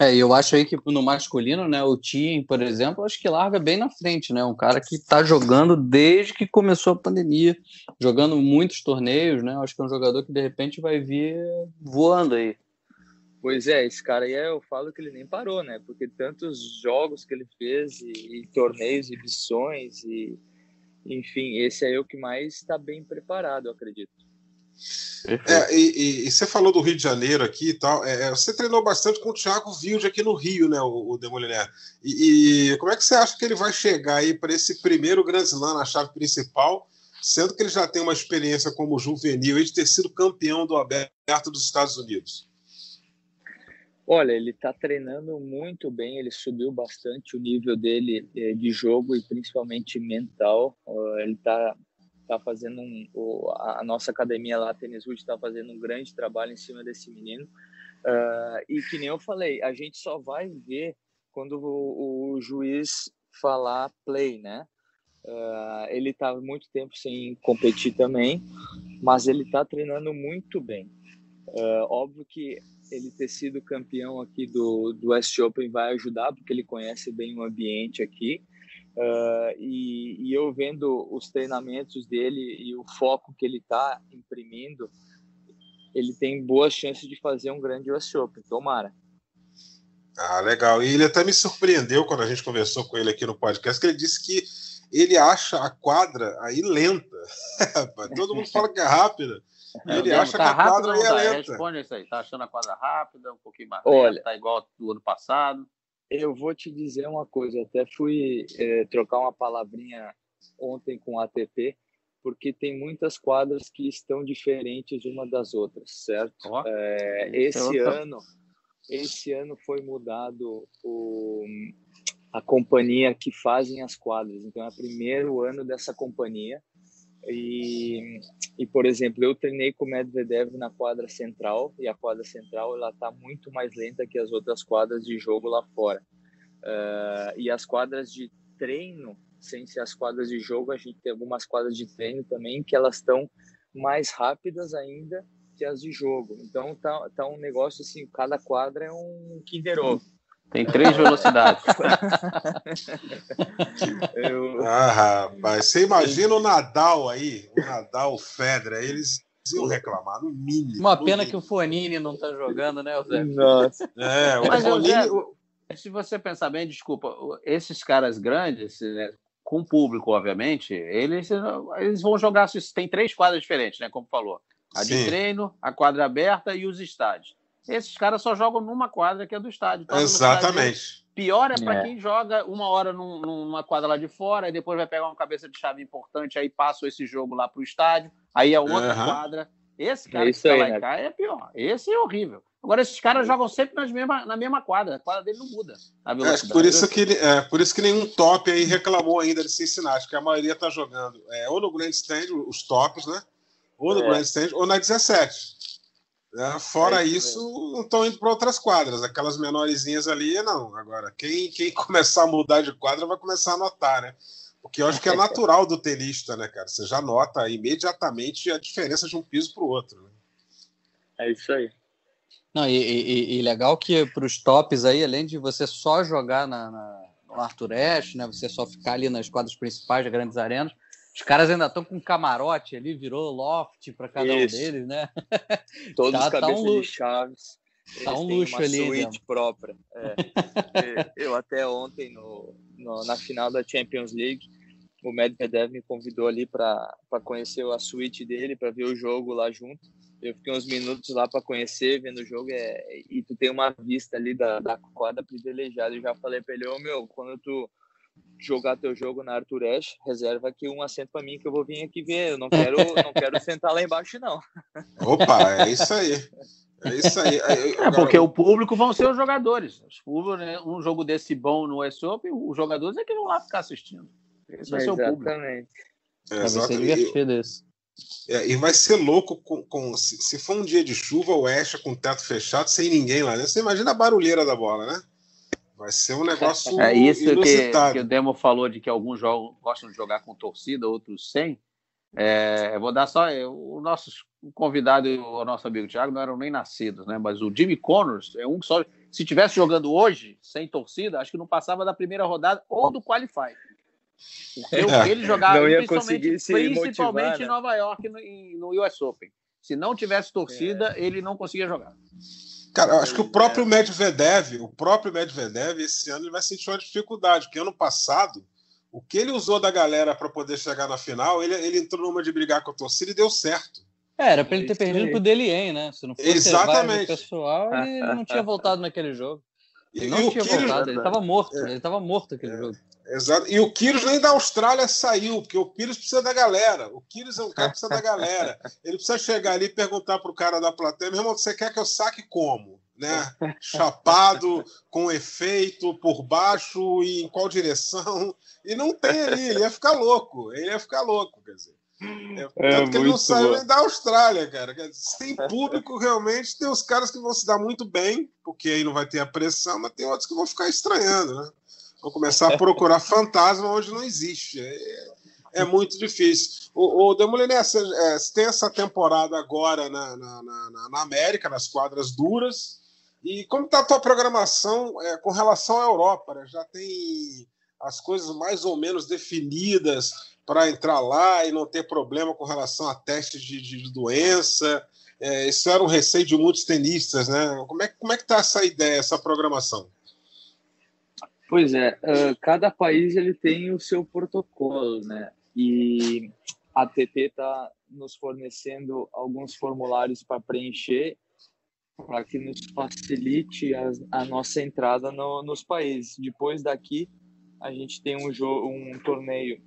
É, eu acho aí que no masculino, né, o Tien, por exemplo, acho que larga bem na frente, né? Um cara que tá jogando desde que começou a pandemia, jogando muitos torneios, né? Acho que é um jogador que de repente vai vir voando aí. Pois é, esse cara aí eu falo que ele nem parou, né? Porque tantos jogos que ele fez e, e torneios e missões e enfim, esse aí é o que mais está bem preparado, eu acredito. É, e, e, você falou do Rio de Janeiro aqui e tal. É, é você treinou bastante com o Thiago Vilde aqui no Rio, né, o, o Demoliner? E, e, como é que você acha que ele vai chegar aí para esse primeiro Grand Slam na chave principal, sendo que ele já tem uma experiência como juvenil de ter sido campeão do aberto dos Estados Unidos? Olha, ele está treinando muito bem, ele subiu bastante o nível dele eh, de jogo e principalmente mental. Ele está tá fazendo um, o, a nossa academia lá, Tênis Wood, está fazendo um grande trabalho em cima desse menino. Uh, e que nem eu falei, a gente só vai ver quando o, o juiz falar play, né? Uh, ele está muito tempo sem competir também, mas ele está treinando muito bem. Uh, óbvio que ele ter sido campeão aqui do, do West Open vai ajudar, porque ele conhece bem o ambiente aqui. Uh, e, e, eu vendo os treinamentos dele e o foco que ele está imprimindo, ele tem boas chances de fazer um grande US Open. Tomara. Ah, legal. E ele até me surpreendeu quando a gente conversou com ele aqui no podcast, que ele disse que ele acha a quadra aí lenta. *laughs* Todo mundo fala que é rápida. Ele acha tá que a quadra aí é lenta. Responde isso aí. Tá achando a quadra rápida, um pouquinho mais Olha, lenta, tá igual do ano passado? Eu vou te dizer uma coisa. Até fui é, trocar uma palavrinha ontem com a ATP, porque tem muitas quadras que estão diferentes uma das outras, certo? Oh, é, esse ano, esse ano foi mudado o a companhia que fazem as quadras. Então é o primeiro ano dessa companhia e, e, por exemplo, eu treinei com o Medvedev na quadra central e a quadra central ela está muito mais lenta que as outras quadras de jogo lá fora. Uh, e as quadras de treino, sem ser as quadras de jogo, a gente tem algumas quadras de treino também que elas estão mais rápidas ainda que as de jogo. Então tá, tá um negócio assim, cada quadra é um Kinder Ovo. Tem três velocidades. *laughs* Eu... Ah, rapaz, você imagina o Nadal aí, o Nadal, o Federer, eles iam reclamar, no mínimo. Uma pena que o Fonini não tá jogando, né, Zé? Nossa. É, o Mas, Fonini... se você pensar bem, desculpa, esses caras grandes, né, com público, obviamente, eles, eles vão jogar, tem três quadras diferentes, né, como falou. A de Sim. treino, a quadra aberta e os estádios. Esses caras só jogam numa quadra que é do estádio. Então, Exatamente. Pior é para é. quem joga uma hora num, numa quadra lá de fora, e depois vai pegar uma cabeça de chave importante, aí passa esse jogo lá para o estádio, aí é outra uhum. quadra. Esse cara é que tá aí, lá né? cá é pior. Esse é horrível. Agora, esses caras jogam sempre nas mesma, na mesma quadra. A quadra dele não muda. É, por, isso que, é, por isso que nenhum top aí reclamou ainda de Cincinnati, que a maioria está jogando é, ou no Grand Stand, os tops, né? Ou no é. Grand Stand, ou na 17. É, fora é isso, isso não estão indo para outras quadras. Aquelas menorzinhas ali, não. Agora, quem, quem *laughs* começar a mudar de quadra vai começar a notar, né? Porque eu acho que é natural do tenista, né, cara? Você já nota imediatamente a diferença de um piso para o outro. Né? É isso aí. Não, e, e, e legal que para os tops aí, além de você só jogar na, na, no Arthur Ashe, né? Você só ficar ali nas quadras principais das grandes arenas, os caras ainda estão com camarote ali, virou loft para cada Isso. um deles, né? *laughs* Todos tá, cabeças tá um de chaves. Tá um luxo uma ali. suíte própria. É. *laughs* eu até ontem, no, no, na final da Champions League, o Medvedev me convidou ali para conhecer a suíte dele, para ver o jogo lá junto. Eu fiquei uns minutos lá para conhecer, vendo o jogo, é, e tu tem uma vista ali da, da quadra privilegiada. Eu já falei para ele, ô oh, meu, quando tu jogar teu jogo na Arthur Ashe, reserva aqui um assento para mim que eu vou vir aqui ver. Eu não quero, não quero *laughs* sentar lá embaixo, não. Opa, é isso aí. É isso aí. É, porque o público vão ser os jogadores. né? Um jogo desse bom no US Open, os jogadores é que vão lá ficar assistindo. Esse vai ser o público. Exatamente. É, exatamente. É, e vai ser louco com, com se, se, for um dia de chuva ou Ashe com o teto fechado, sem ninguém lá. Né? Você imagina a barulheira da bola, né? Vai ser um negócio. É isso que, que, o Demo falou de que alguns jogos gostam de jogar com torcida, outros sem. É, vou dar só. É, o nosso convidado e o nosso amigo Thiago não eram nem nascidos, né? Mas o Jimmy Connors é um que só. Se tivesse jogando hoje, sem torcida, acho que não passava da primeira rodada ou do Qualify. É. Ele jogava principalmente, principalmente motivar, né? em Nova York no, no US Open. Se não tivesse torcida, é. ele não conseguia jogar. Cara, eu acho que o próprio Medvedev, o próprio Medvedev, esse ano ele vai sentir uma dificuldade, porque ano passado, o que ele usou da galera para poder chegar na final, ele, ele entrou numa de brigar com a torcida e deu certo. É, era para ele ter perdido pro Delien, né? Se não fosse Exatamente. pessoal, ele não tinha voltado naquele jogo. *laughs* Ele e, não tinha voltado, ele estava morto, é, ele estava morto aquele é, jogo. Exato. E o Kyrgios nem da Austrália saiu, porque o Kyrgios precisa da galera. O Kyrgios é um cara que precisa da galera. Ele precisa chegar ali e perguntar pro cara da plateia, meu irmão, você quer que eu saque como? Né? Chapado, com efeito, por baixo e em qual direção? E não tem ali, ele ia ficar louco, ele ia ficar louco, quer dizer. É, é que ele não saiu nem da Austrália, cara. Sem público, realmente, tem os caras que vão se dar muito bem, porque aí não vai ter a pressão, mas tem outros que vão ficar estranhando, né? Vão começar a procurar fantasma onde não existe. É, é muito difícil. O, o Demoliné, você, é, você tem essa temporada agora na, na, na, na, América, nas quadras duras. E como está a tua programação é, com relação à Europa? Né? Já tem as coisas mais ou menos definidas para entrar lá e não ter problema com relação a testes de, de doença. É, isso era um receio de muitos tenistas, né? Como é, como é que está essa ideia, essa programação? Pois é, uh, cada país ele tem o seu protocolo, né? E a ATP está nos fornecendo alguns formulários para preencher para que nos facilite a, a nossa entrada no, nos países. Depois daqui, a gente tem um, jogo, um torneio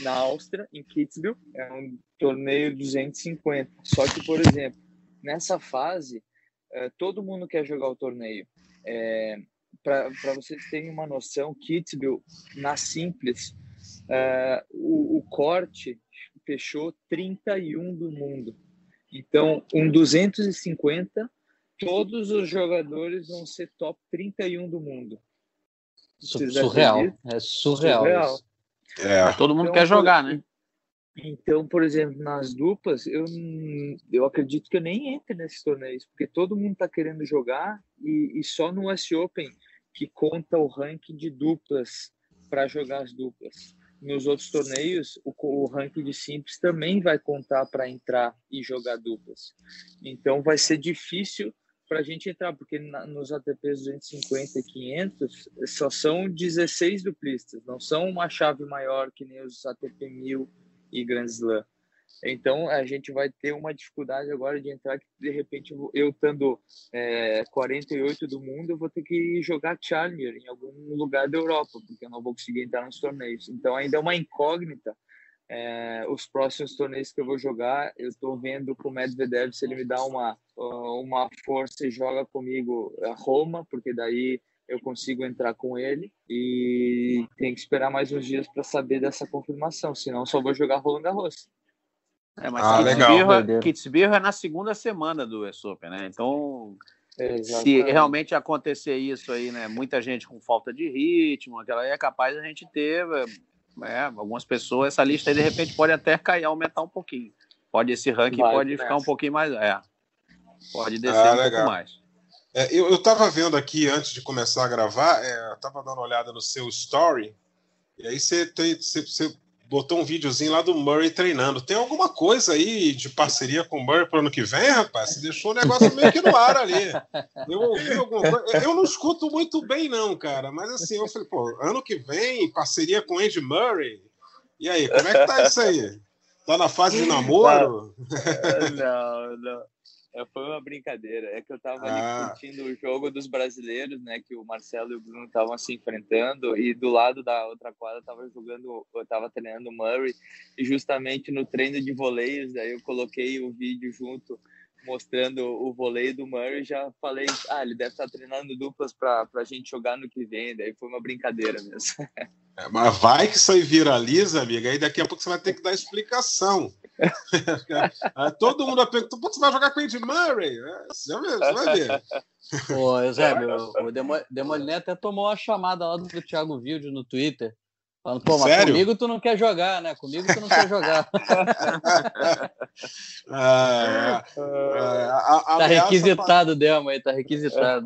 na Áustria, em Kitzbühel, é um torneio 250. Só que, por exemplo, nessa fase, todo mundo quer jogar o torneio. É, Para vocês terem uma noção, Kitzbühel, na Simples, é, o, o corte fechou 31 do mundo. Então, um 250, todos os jogadores vão ser top 31 do mundo. Surreal. É surreal. surreal. É. Todo mundo então, quer jogar, por, né? Então, por exemplo, nas duplas, eu, eu acredito que eu nem entre nesses torneios, porque todo mundo está querendo jogar e, e, só no US Open que conta o ranking de duplas para jogar as duplas. Nos outros torneios, o, o ranking de simples também vai contar para entrar e jogar duplas. Então, vai ser difícil para a gente entrar, porque na, nos ATPs 250 e 500 só são 16 duplistas, não são uma chave maior que nem os ATP 1000 e Grand Slam. Então a gente vai ter uma dificuldade agora de entrar que de repente eu estando é, 48 do mundo eu vou ter que jogar Challenger em algum lugar da Europa porque eu não vou conseguir entrar nos torneios. Então ainda é uma incógnita é, os próximos torneios que eu vou jogar, eu estou vendo com o Medvedev se ele me dá uma, uma força e joga comigo a Roma, porque daí eu consigo entrar com ele e tem que esperar mais uns dias para saber dessa confirmação, senão só vou jogar Roland Garros. É, mas ah, Kitzbühel, Kitzbühel é na segunda semana do US Open, né? Então, Exatamente. se realmente acontecer isso aí, né? Muita gente com falta de ritmo, aquela aí é capaz a gente ter é, algumas pessoas, essa lista aí de repente pode até cair, aumentar um pouquinho. Pode esse ranking Vai, pode ficar um pouquinho mais. É. Pode descer ah, um legal. pouco mais. É, eu estava vendo aqui antes de começar a gravar, é, eu estava dando uma olhada no seu story, e aí você, tem, você, você botou um videozinho lá do Murray treinando. Tem alguma coisa aí de parceria com o Murray para o ano que vem, rapaz? Você deixou o negócio meio que no ar ali. Eu ouvi alguma coisa. Eu não escuto muito bem, não, cara. Mas assim, eu falei, pô, ano que vem, parceria com Andy Murray. E aí, como é que tá isso aí? Tá na fase de namoro? Não, não. É, foi uma brincadeira. É que eu estava ah. curtindo o jogo dos brasileiros, né? Que o Marcelo e o Bruno estavam se enfrentando e do lado da outra quadra estava jogando, eu estava treinando o Murray e justamente no treino de voleios, daí eu coloquei o vídeo junto mostrando o voleio do Murray, já falei, ah, ele deve estar treinando duplas para a gente jogar no que vem, daí foi uma brincadeira mesmo. *laughs* É, mas vai que isso aí viraliza, amiga, aí daqui a pouco você vai ter que dar explicação. *laughs* Todo mundo vai perguntar, você vai jogar com o Andy Murray? É, você vai ver. Pô, *laughs* Eusébio, o Demoliné até tomou a chamada lá do Thiago Vilde no Twitter. Falando, pô, mas Sério? comigo tu não quer jogar, né? Comigo tu não quer jogar. *laughs* ah, é, a, tá requisitado, pra... Demo aí, tá requisitado.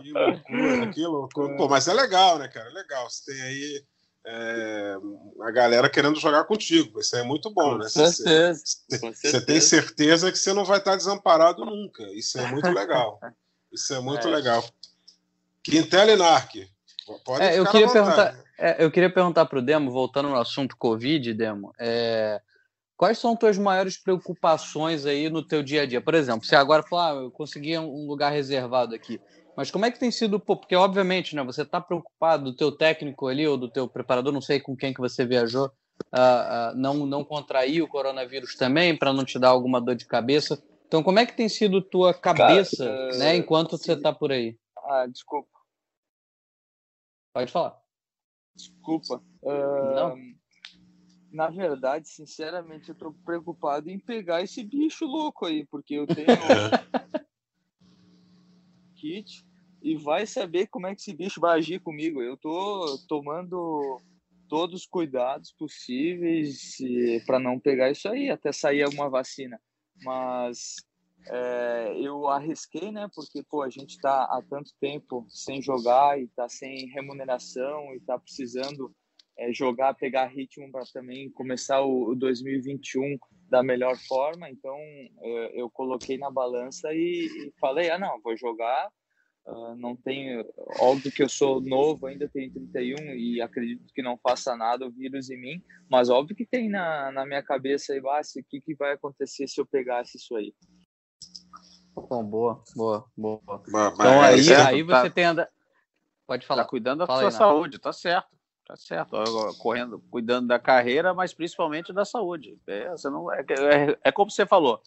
que loucura, que loucura. Pô, mas é legal, né, cara? É legal. Você tem aí é, a galera querendo jogar contigo. Isso é muito bom, Com né? Certeza. Você, você tem certeza que você não vai estar desamparado nunca. Isso é muito legal. *laughs* Isso é muito é. legal. Quintela e Narc. Pode é, eu queria perguntar, é, eu queria perguntar para o Demo, voltando no assunto Covid, Demo, é, quais são tuas maiores preocupações aí no teu dia a dia? Por exemplo, se agora falar, ah, eu consegui um lugar reservado aqui, mas como é que tem sido, porque obviamente, né, você está preocupado do teu técnico ali ou do teu preparador, não sei com quem que você viajou, uh, uh, não, não contrair o coronavírus também, para não te dar alguma dor de cabeça. Então, como é que tem sido tua cabeça, Cara, né, enquanto sim. você está por aí? Ah, desculpa. Pode falar. Desculpa. Uh, na verdade, sinceramente, eu tô preocupado em pegar esse bicho louco aí, porque eu tenho *laughs* kit e vai saber como é que esse bicho vai agir comigo. Eu tô tomando todos os cuidados possíveis para não pegar isso aí, até sair alguma vacina. Mas é, eu arrisquei, né? Porque pô, a gente está há tanto tempo sem jogar e está sem remuneração e está precisando é, jogar, pegar ritmo para também começar o, o, 2021 da melhor forma. Então é, eu coloquei na balança e, e falei, ah não, vou jogar Uh, não tenho, óbvio que eu sou novo, ainda tenho 31 e acredito que não faça nada o vírus em mim, mas óbvio que tem na, na minha cabeça aí, ah, o que, que vai acontecer se eu pegasse isso aí. Bom, boa, boa, boa. Mas, então aí, é, aí você tá, tem anda... Pode falar. Tá cuidando da Fala sua aí, saúde, tá certo. Tá certo, correndo, cuidando da carreira, mas principalmente da saúde. É, você não, é, é, é como você falou,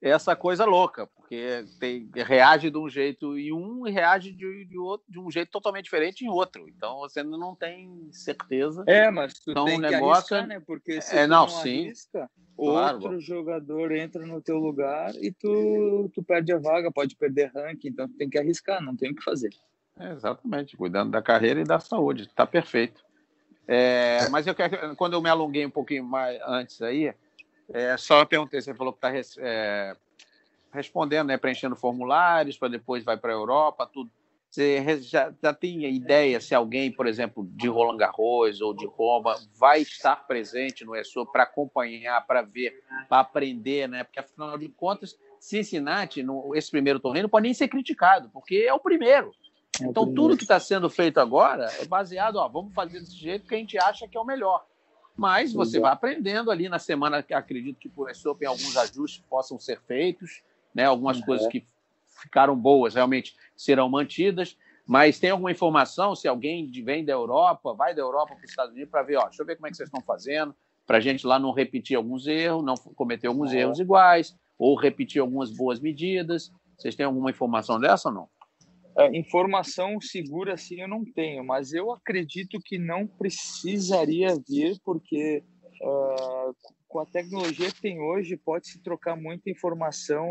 essa coisa louca, porque tem, reage de um jeito em um e reage de, de, outro, de um jeito totalmente diferente em outro. Então você não tem certeza. É, mas tu então, tem que negócio, arriscar, né? Porque se é, não, não sim, arrisca, claro, outro jogador entra no teu lugar e tu, tu perde a vaga, pode perder ranking, então tu tem que arriscar, não tem o que fazer. É, exatamente, cuidando da carreira e da saúde, tá perfeito. É, mas eu quero, quando eu me alonguei um pouquinho mais antes aí, é, só perguntei, você falou que está é, respondendo, né, preenchendo formulários, para depois vai para a Europa, tudo. Você já, já tem ideia se alguém, por exemplo, de Roland Garros ou de Roma, vai estar presente no ESO para acompanhar, para ver, para aprender, né? Porque, afinal de contas, Cincinnati, no, esse primeiro torneio, não pode nem ser criticado, porque é o primeiro. É então, tudo que está sendo feito agora é baseado, ó, vamos fazer desse jeito que a gente acha que é o melhor. Mas você vai aprendendo ali na semana, acredito que por esse Open alguns ajustes possam ser feitos, né? algumas uhum. coisas que ficaram boas realmente serão mantidas. Mas tem alguma informação se alguém vem da Europa, vai da Europa para os Estados Unidos para ver, ó, deixa eu ver como é que vocês estão fazendo, para a gente lá não repetir alguns erros, não cometer alguns uhum. erros iguais, ou repetir algumas boas medidas. Vocês têm alguma informação dessa ou não? Uh, informação segura assim eu não tenho, mas eu acredito que não precisaria vir, porque uh, com a tecnologia que tem hoje, pode se trocar muita informação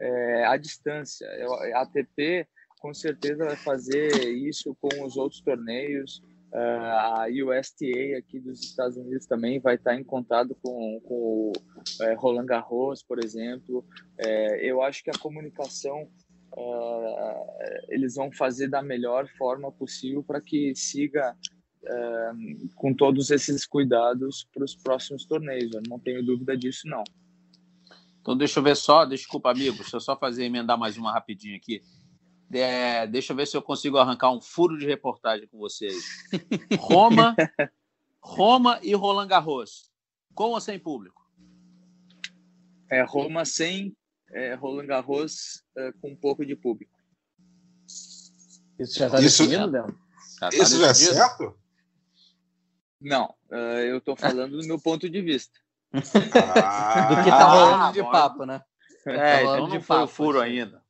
é, à distância. A ATP com certeza vai fazer isso com os outros torneios. Uh, a USTA aqui dos Estados Unidos também vai estar em contato com, com o é, Roland Garros, por exemplo. É, eu acho que a comunicação uh, eles vão fazer da melhor forma possível para que siga uh, com todos esses cuidados para os próximos torneios. Eu não tenho dúvida disso, não. Então, deixa eu ver só, desculpa, amigo, deixa eu só fazer, emendar mais uma rapidinho aqui. É, deixa eu ver se eu consigo arrancar um furo de reportagem com vocês. *laughs* Roma, Roma e Roland Garros, com ou sem público? É, Roma sem é, Roland Garros é, com um pouco de público. Isso já está definido, Léo? Tá isso já é certo? Não, uh, eu estou falando do meu ponto de vista. Ah, do que está rolando de papo, né? É, tá então não foi o furo ainda.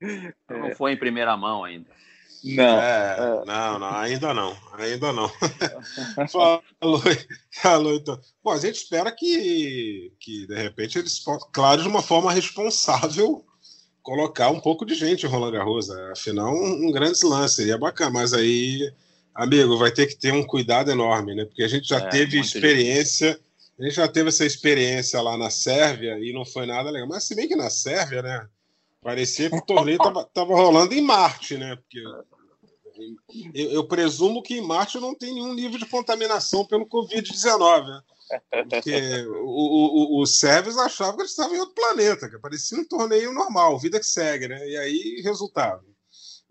Então não foi em primeira mão ainda. Não. É, é. Não, não, ainda não. Ainda não. *laughs* falou, falou então. Bom, a gente espera que, que de repente, eles possam, claro, de uma forma responsável, colocar um pouco de gente em Roland Garros. Né? Afinal, um, um grande lance, seria bacana, mas aí, amigo, vai ter que ter um cuidado enorme, né? Porque a gente já é, teve experiência. A gente já teve essa experiência lá na Sérvia e não foi nada legal. Mas se bem que na Sérvia, né? Parecia que o torneio estava rolando em Marte, né? Porque eu, eu, presumo que em Marte não tem nenhum nível de contaminação pelo Covid-19. Né? Porque o, o, sérvios achavam que eles estavam em outro planeta, que parecia um torneio normal, vida que segue, né? E aí, resultado.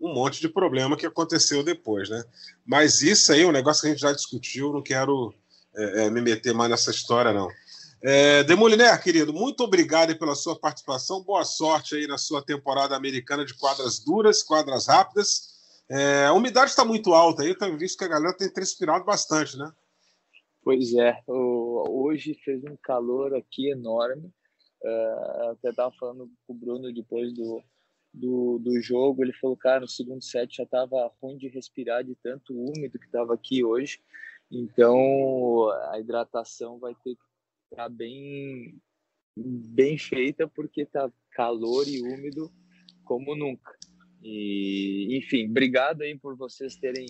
Um monte de problema que aconteceu depois, né? Mas isso aí é um negócio que a gente já discutiu, não quero é, é, me meter mais nessa história, não. É, Demoliner, querido, muito obrigado pela sua participação. Boa sorte aí na sua temporada americana de quadras duras, quadras rápidas. É, a umidade está muito alta aí, eu tenho visto que a galera tem transpirado bastante, né? Pois é, hoje fez um calor aqui enorme. Uh, até estava falando com o Bruno depois do, do, do jogo. Ele falou, cara, no segundo set já estava ruim de respirar de tanto úmido que estava aqui hoje. Então, a hidratação vai ter que estar tá bem, bem feita, porque tá calor e úmido como nunca. E, enfim, obrigado aí por vocês terem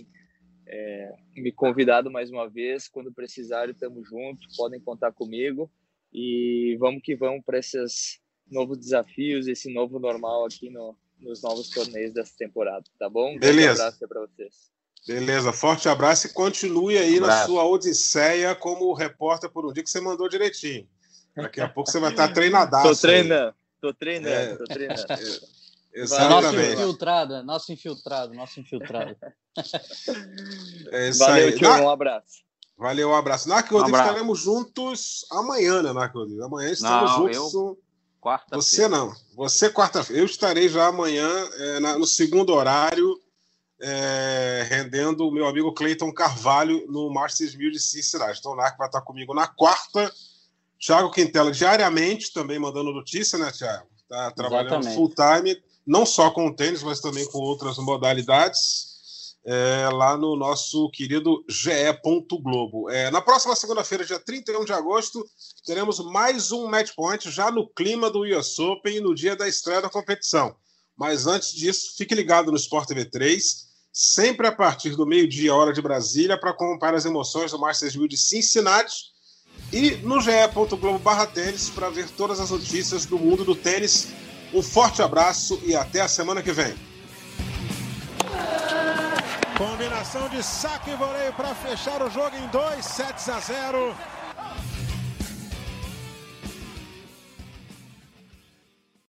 é, me convidado mais uma vez. Quando precisarem, estamos juntos, podem contar comigo. E vamos que vamos para esses novos desafios, esse novo normal aqui no, nos novos torneios dessa temporada, tá bom? Um Beleza. abraço para vocês. Beleza, forte abraço e continue aí um na sua odisseia como repórter por um dia que você mandou direitinho. Daqui a pouco você vai estar treinadaço. Tô treinando, tô treinando, é, tô treinando. É, *laughs* exatamente. Nosso infiltrado, nosso infiltrado, nosso *laughs* infiltrado. É Valeu, aí. tio, um abraço. Valeu, um abraço. Na um estaremos juntos amanhã, né, Narco Amanhã estamos não, juntos. Eu... Quarta-feira. Você não. Você quarta-feira. Eu estarei já amanhã é, na, no segundo horário, é, rendendo o meu amigo Cleiton Carvalho no Masters 1000 de Cincinnati. Então o Narco vai estar comigo na quarta. Thiago Quintela diariamente também mandando notícia, né, Thiago? Está trabalhando full time, não só com o tênis, mas também com outras modalidades é, lá no nosso querido GE. Globo. É, na próxima segunda-feira, dia 31 de agosto, teremos mais um match point já no clima do US Open no dia da estreia da competição. Mas antes disso, fique ligado no Sport TV 3, sempre a partir do meio-dia, hora de Brasília, para acompanhar as emoções do Masters 1000 de Cincinnati e no ge.globo barra tênis para ver todas as notícias do mundo do tênis. Um forte abraço e até a semana que vem. Combinação de saque e voleio para fechar o jogo em 2 sets a 0.